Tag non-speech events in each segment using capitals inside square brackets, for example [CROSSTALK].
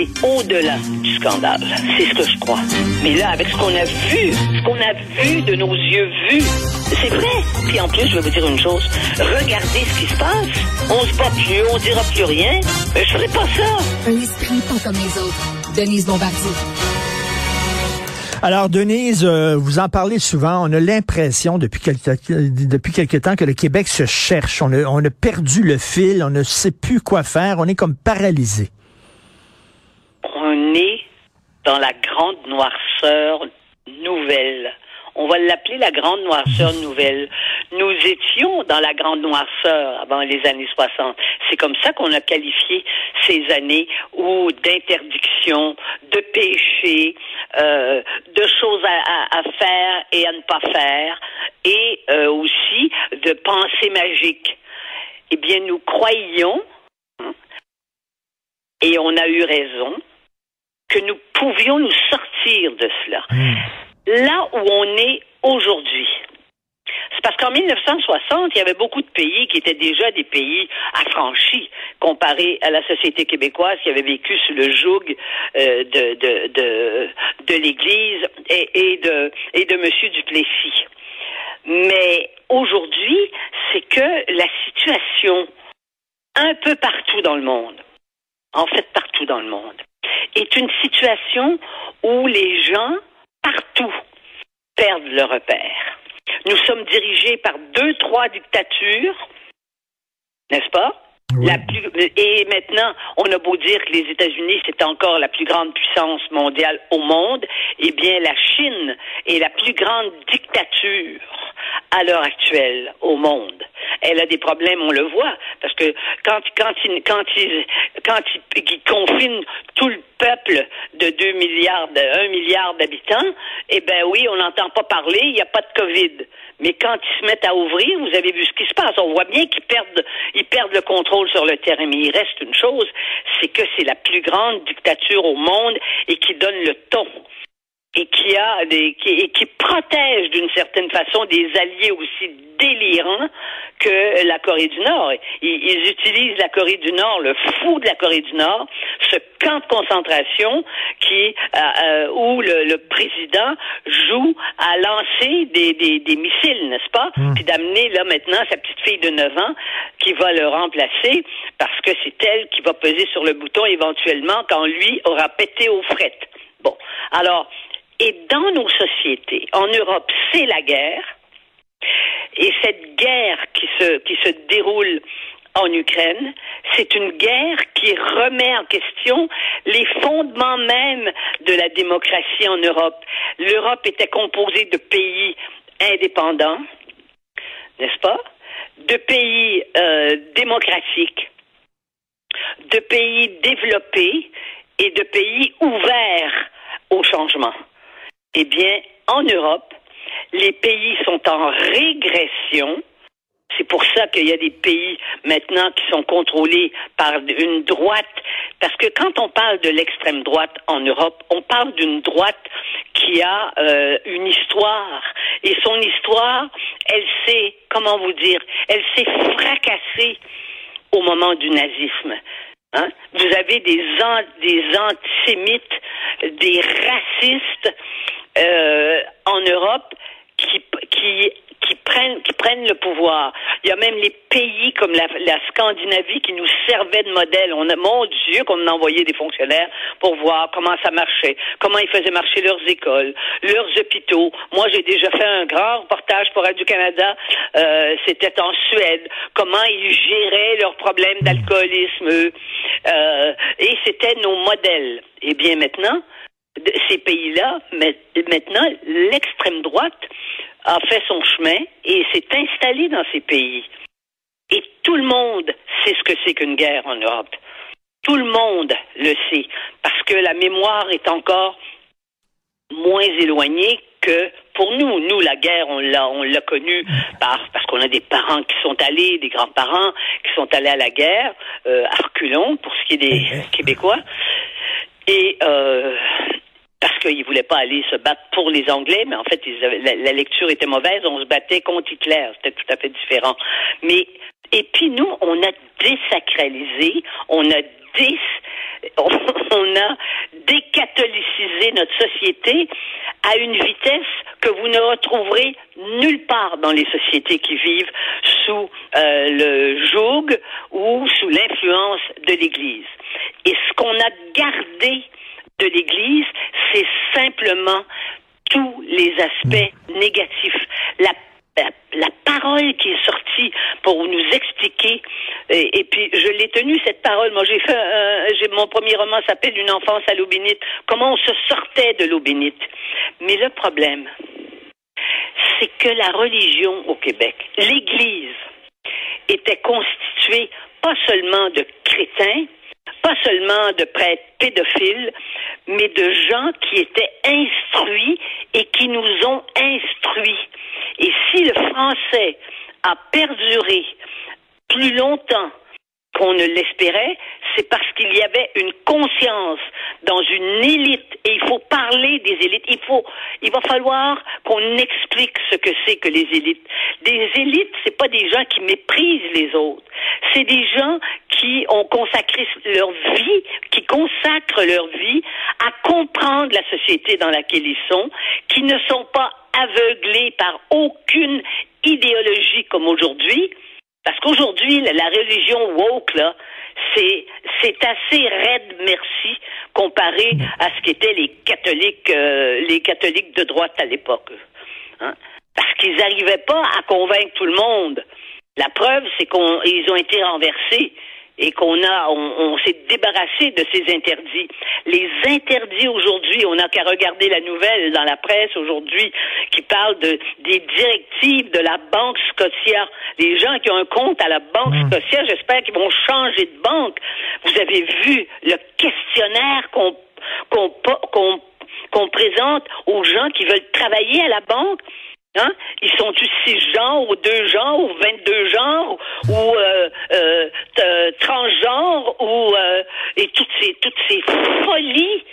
aller au-delà du scandale. C'est ce que je crois. Mais là, avec ce qu'on a vu, ce qu'on a vu de nos yeux vus, c'est vrai. Puis en plus, je vais vous dire une chose. Regardez ce qui se passe. On se bat plus, on dira plus rien. Mais je ferai pas ça. Un esprit pas comme les autres. Denise Bombardier. Alors, Denise, euh, vous en parlez souvent. On a l'impression depuis quelque, depuis quelque temps que le Québec se cherche. On a, on a perdu le fil. On ne sait plus quoi faire. On est comme paralysé. Dans la grande noirceur nouvelle. On va l'appeler la grande noirceur [LAUGHS] nouvelle. Nous étions dans la grande noirceur avant les années 60. C'est comme ça qu'on a qualifié ces années où d'interdiction, de péché, euh, de choses à, à, faire et à ne pas faire, et euh, aussi de pensées magiques. Eh bien, nous croyions, hein, et on a eu raison, que nous pouvions nous sortir de cela. Mmh. Là où on est aujourd'hui, c'est parce qu'en 1960, il y avait beaucoup de pays qui étaient déjà des pays affranchis comparés à la société québécoise qui avait vécu sous le joug euh, de, de, de, de l'Église et, et, de, et de M. Duplessis. Mais aujourd'hui, c'est que la situation un peu partout dans le monde, en fait partout dans le monde, est une situation où les gens, partout, perdent le repère. Nous sommes dirigés par deux, trois dictatures, n'est-ce pas? Oui. La plus, et maintenant, on a beau dire que les États-Unis, c'est encore la plus grande puissance mondiale au monde, eh bien, la Chine est la plus grande dictature à l'heure actuelle au monde. Elle a des problèmes, on le voit, parce que quand quand il quand il quand il, il confine tout le peuple de 2 milliards, de 1 milliard d'habitants, eh ben oui, on n'entend pas parler, il n'y a pas de Covid. Mais quand ils se mettent à ouvrir, vous avez vu ce qui se passe. On voit bien qu'ils perdent, ils perdent le contrôle sur le terrain. Mais il reste une chose, c'est que c'est la plus grande dictature au monde et qui donne le ton et qui a des qui, et qui protège d'une certaine façon des alliés aussi délirants que la Corée du Nord. Ils, ils, utilisent la Corée du Nord, le fou de la Corée du Nord, ce camp de concentration qui euh, euh, où le, le, président joue à lancer des, des, des missiles, n'est-ce pas? Mmh. Puis d'amener là maintenant sa petite fille de 9 ans qui va le remplacer parce que c'est elle qui va peser sur le bouton éventuellement quand lui aura pété aux frettes. Bon, alors et dans nos sociétés, en Europe, c'est la guerre. Et cette guerre qui se, qui se déroule en Ukraine, c'est une guerre qui remet en question les fondements même de la démocratie en Europe. L'Europe était composée de pays indépendants, n'est-ce pas? De pays euh, démocratiques, de pays développés et de pays ouverts au changement. Eh bien, en Europe, les pays sont en régression. C'est pour ça qu'il y a des pays maintenant qui sont contrôlés par une droite. Parce que quand on parle de l'extrême droite en Europe, on parle d'une droite qui a euh, une histoire. Et son histoire, elle s'est, comment vous dire, elle s'est fracassée au moment du nazisme. Hein? Vous avez des, an des antisémites, des racistes euh, en Europe qui, qui, qui, prennent, qui prennent le pouvoir. Il y a même les pays comme la, la Scandinavie qui nous servaient de modèle. On a, mon Dieu, qu'on a envoyé des fonctionnaires pour voir comment ça marchait, comment ils faisaient marcher leurs écoles, leurs hôpitaux. Moi, j'ai déjà fait un grand reportage pour Radio-Canada. Euh, C'était en Suède. Comment ils géraient leurs problèmes d'alcoolisme. Euh, et c'était nos modèles. Eh bien, maintenant, ces pays-là, maintenant, l'extrême droite a fait son chemin et s'est installée dans ces pays. Et tout le monde sait ce que c'est qu'une guerre en Europe. Tout le monde le sait, parce que la mémoire est encore moins éloignée que pour nous. Nous, la guerre, on l'a, on l'a connue par, parce qu'on a des parents qui sont allés, des grands-parents qui sont allés à la guerre, euh, à reculons, pour ce qui est des Québécois. Et euh, parce qu'ils ne voulaient pas aller se battre pour les Anglais, mais en fait, la, lecture était mauvaise. On se battait contre Hitler. C'était tout à fait différent. Mais et puis nous, on a désacralisé, on a dés, [LAUGHS] décatholicisé notre société à une vitesse que vous ne retrouverez nulle part dans les sociétés qui vivent sous euh, le joug ou sous l'influence de l'Église. Et ce qu'on a gardé de l'Église, c'est simplement tous les aspects négatifs. La la, parole qui est sortie pour nous expliquer et, puis je l'ai tenue cette parole. Moi j'ai fait j'ai mon premier roman s'appelle une enfance à l'eau bénite comment on se sortait de l'eau bénite mais le problème c'est que la religion au Québec l'église était constituée pas seulement de chrétiens pas seulement de prêtres pédophiles, mais de gens qui étaient instruits et qui nous ont instruits. Et si le français a perduré plus longtemps qu'on ne l'espérait, c'est parce qu'il y avait une conscience dans une élite et il faut parler des élites. Il faut, il va falloir qu'on explique ce que c'est que les élites. Des élites, c'est pas des gens qui méprisent les autres. C'est des gens qui ont consacré leur vie, qui consacrent leur vie à comprendre la société dans laquelle ils sont, qui ne sont pas aveuglés par aucune idéologie comme aujourd'hui, parce qu'aujourd'hui, la religion woke, là, c'est, c'est assez raide, merci, comparé à ce qu'étaient les catholiques, euh, les catholiques de droite à l'époque. Hein? Parce qu'ils n'arrivaient pas à convaincre tout le monde. La preuve, c'est qu'ils ont été renversés et qu'on a, on, s'est débarrassé de ces interdits. Les interdits aujourd'hui, on n'a qu'à regarder la nouvelle dans la presse aujourd'hui qui parle de des directives de la Banque Scotia. Les gens qui ont un compte à la Banque mmh. Scotia, j'espère qu'ils vont changer de banque. Vous avez vu le questionnaire qu'on qu'on qu'on présente aux gens qui veulent travailler à la banque? Hein? Ils sont tous six genres ou deux genres ou 22 genres ou euh, euh, transgenres ou euh, et toutes ces toutes ces folies?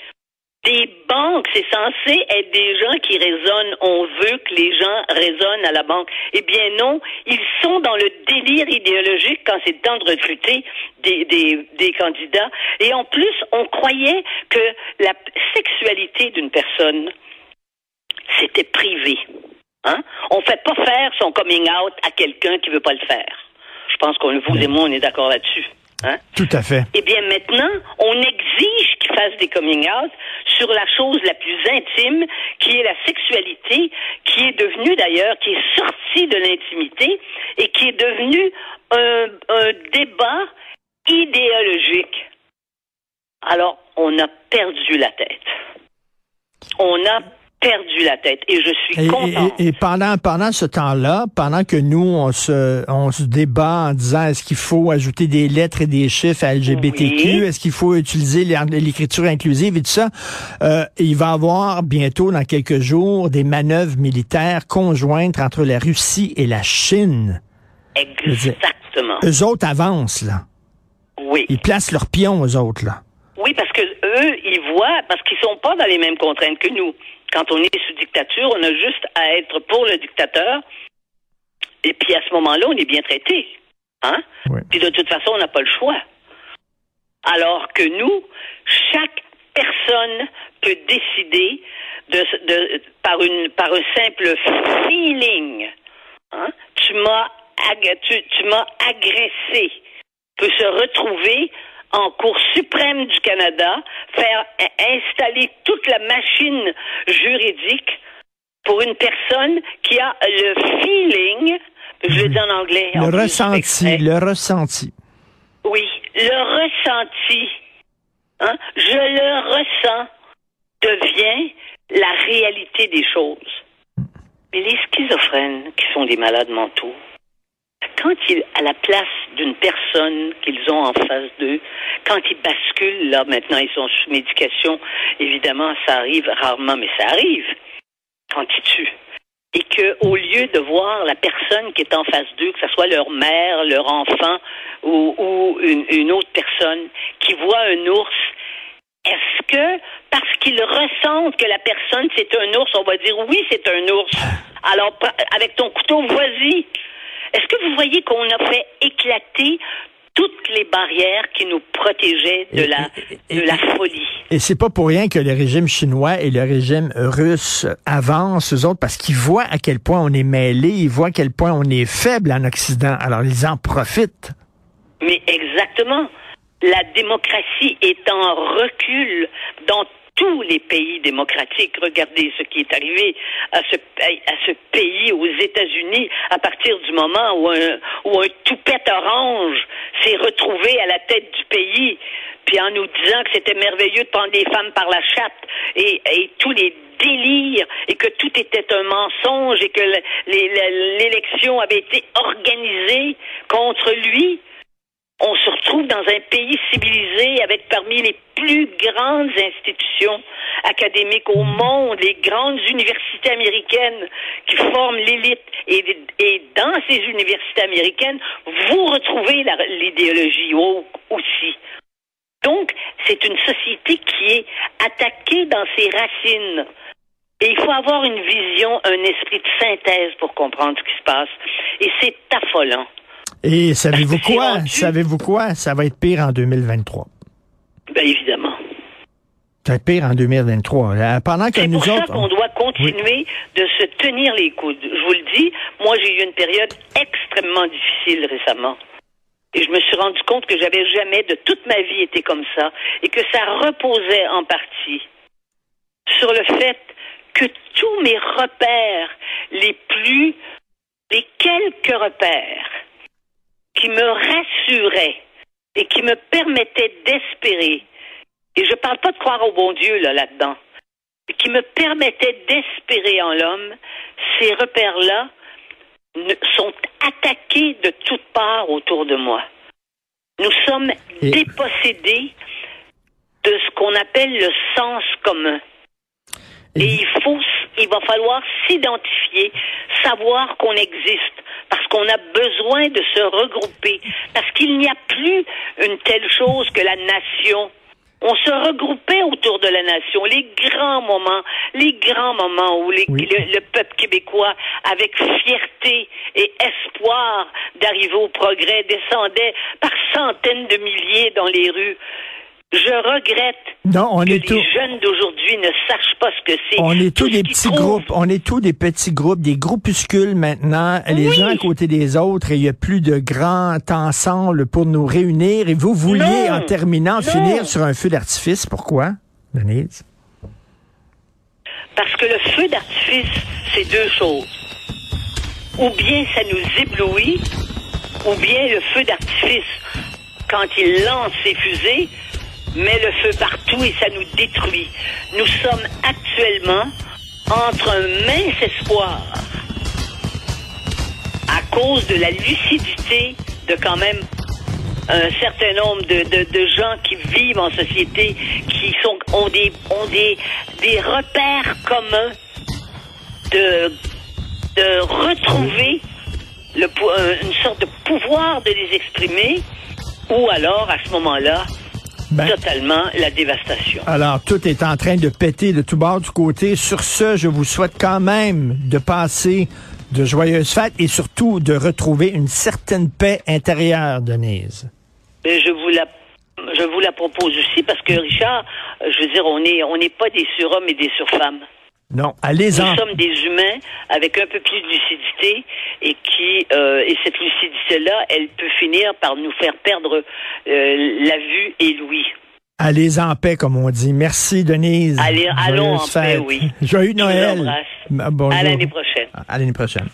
Des banques, c'est censé être des gens qui raisonnent. On veut que les gens raisonnent à la banque. Eh bien non, ils sont dans le délire idéologique quand c'est temps de recruter des, des, des candidats. Et en plus, on croyait que la sexualité d'une personne, c'était privé. Hein? On ne fait pas faire son coming out à quelqu'un qui ne veut pas le faire. Je pense qu'on vous et moi, on est d'accord là-dessus. Hein? Tout à fait. Eh bien, maintenant, on exige qu'ils fassent des coming out sur la chose la plus intime, qui est la sexualité, qui est devenue d'ailleurs, qui est sortie de l'intimité et qui est devenue un, un débat idéologique. Alors, on a perdu la tête. On a perdu la tête et je suis content. Et, pendant pendant ce temps-là, pendant que nous on se on se débat en disant est-ce qu'il faut ajouter des lettres et des chiffres à LGBTQ, est-ce qu'il faut utiliser l'écriture inclusive et tout ça, euh, il va y avoir bientôt dans quelques jours des manœuvres militaires conjointes entre la Russie et la Chine. Exactement. eux autres avancent là. Oui. Ils placent leurs pions aux autres là. Oui, parce que eux, ils voient, parce qu'ils sont pas dans les mêmes contraintes que nous. Quand on est sous dictature, on a juste à être pour le dictateur. Et puis à ce moment-là, on est bien traité. Hein? Puis de toute façon, on n'a pas le choix. Alors que nous, chaque personne peut décider de, par, une, par un simple feeling. Hein? Tu m'as tu, tu m'as agressé. Peut se retrouver en Cour suprême du Canada, faire installer toute la machine juridique pour une personne qui a le feeling, je le dis en anglais. Le ressenti, le ressenti. Oui, le ressenti, hein, je le ressens, devient la réalité des choses. Mais les schizophrènes, qui sont des malades mentaux, quand ils, à la place d'une personne qu'ils ont en face d'eux, quand ils basculent, là, maintenant, ils sont sous médication, évidemment, ça arrive rarement, mais ça arrive quand ils tuent. Et que, au lieu de voir la personne qui est en face d'eux, que ce soit leur mère, leur enfant ou, une, une autre personne, qui voit un ours, est-ce que parce qu'ils ressentent que la personne c'est un ours, on va dire oui, c'est un ours. Alors avec ton couteau, vas-y. Est-ce que vous voyez qu'on a fait éclater toutes les barrières qui nous protégeaient de Et- la, et- de la folie? Et c'est pas pour rien que le régime chinois et le régime russe avancent, eux autres, parce qu'ils voient à quel point on est mêlé, ils voient à quel point on est faible en Occident. Alors, ils en profitent. Mais exactement. La démocratie est en recul dans tous les pays démocratiques. Regardez ce qui est arrivé à ce, pays, aux États-Unis, à partir du moment où un, toupette orange s'est retrouvé à la tête du pays, puis en nous disant que c'était merveilleux de prendre les femmes par la chatte et, tous les délires et que tout était un mensonge et que l'élection avait été organisée contre lui. On se retrouve dans un pays civilisé avec parmi les plus grandes institutions académiques au monde, les grandes universités américaines qui forment l'élite. Et, dans ces universités américaines, vous retrouvez l'idéologie aussi. Donc, c'est une société qui est attaquée dans ses racines. Et il faut avoir une vision, un esprit de synthèse pour comprendre ce qui se passe. Et c'est affolant. Et savez-vous c'est quoi? Savez-vous quoi? Ça va être pire en 2023. Bien évidemment. Ça va être pire en 2023. Euh, Pendant que C'est nous pour ça autres... qu'on doit continuer de se tenir les coudes. Je vous le dis, moi j'ai eu une période extrêmement difficile récemment. Et je me suis rendu compte que j'avais jamais de toute ma vie été comme ça et que ça reposait en partie sur le fait que tous mes repères les plus, les quelques repères qui me rassuraient et qui me permettaient d'espérer, et je parle pas de croire au bon Dieu là là-dedans, qui me permettaient d'espérer en l'homme, ces repères-là ne- sont attaqués de toutes parts autour de moi. Nous sommes Et- dépossédés de ce qu'on appelle le sens commun. Et- il faut, il va falloir s'identifier, savoir qu'on existe, parce qu'on a besoin de se regrouper, parce qu'il n'y a plus une telle chose que la nation. On se regroupait autour de la nation, les grands moments, les grands moments où les- Oui. le, le peuple québécois, avec fierté et espoir d'arriver au progrès, descendait par centaines de milliers dans les rues. Je regrette Non, on que est les jeunes d'aujourd'hui ne sachent pas ce que c'est. On est tous des petits trouvent. groupes. On est tous des petits groupes, des groupuscules maintenant, les Oui. uns à côté des autres, et il n'y a plus de grands ensemble pour nous réunir. Et vous vouliez, Non. en terminant, Non. finir sur un feu d'artifice. Pourquoi, Denise? Parce que le feu d'artifice, c'est deux choses. Ou bien ça nous éblouit, ou bien le feu d'artifice, quand il lance ses fusées, met le feu partout et ça nous détruit. Nous sommes actuellement entre un mince espoir à cause de la lucidité de quand même un certain nombre de, de, gens qui vivent en société, qui sont, ont, des, ont des, des repères communs de, de retrouver le, une sorte de pouvoir de les exprimer, ou alors, à ce moment-là, Ben, totalement la dévastation. alors, tout est en train de péter de tout bord du côté. Sur ce, je vous souhaite quand même de passer de joyeuses fêtes et surtout de retrouver une certaine paix intérieure, Denise. Mais je vous la je vous la propose aussi parce que Richard, je veux dire, on est on n'est pas des surhommes et des surfemmes. Non, allez-en. Nous sommes des humains avec un peu plus de lucidité et qui euh, et cette lucidité là, elle peut finir par nous faire perdre euh, la vue et l'ouïe. Allez en paix, comme on dit. Merci, Denise. Allez, allons en paix, oui. Joyeux Je vous Noël. embrasse. Ah, bonjour. À l'année prochaine. À l'année prochaine.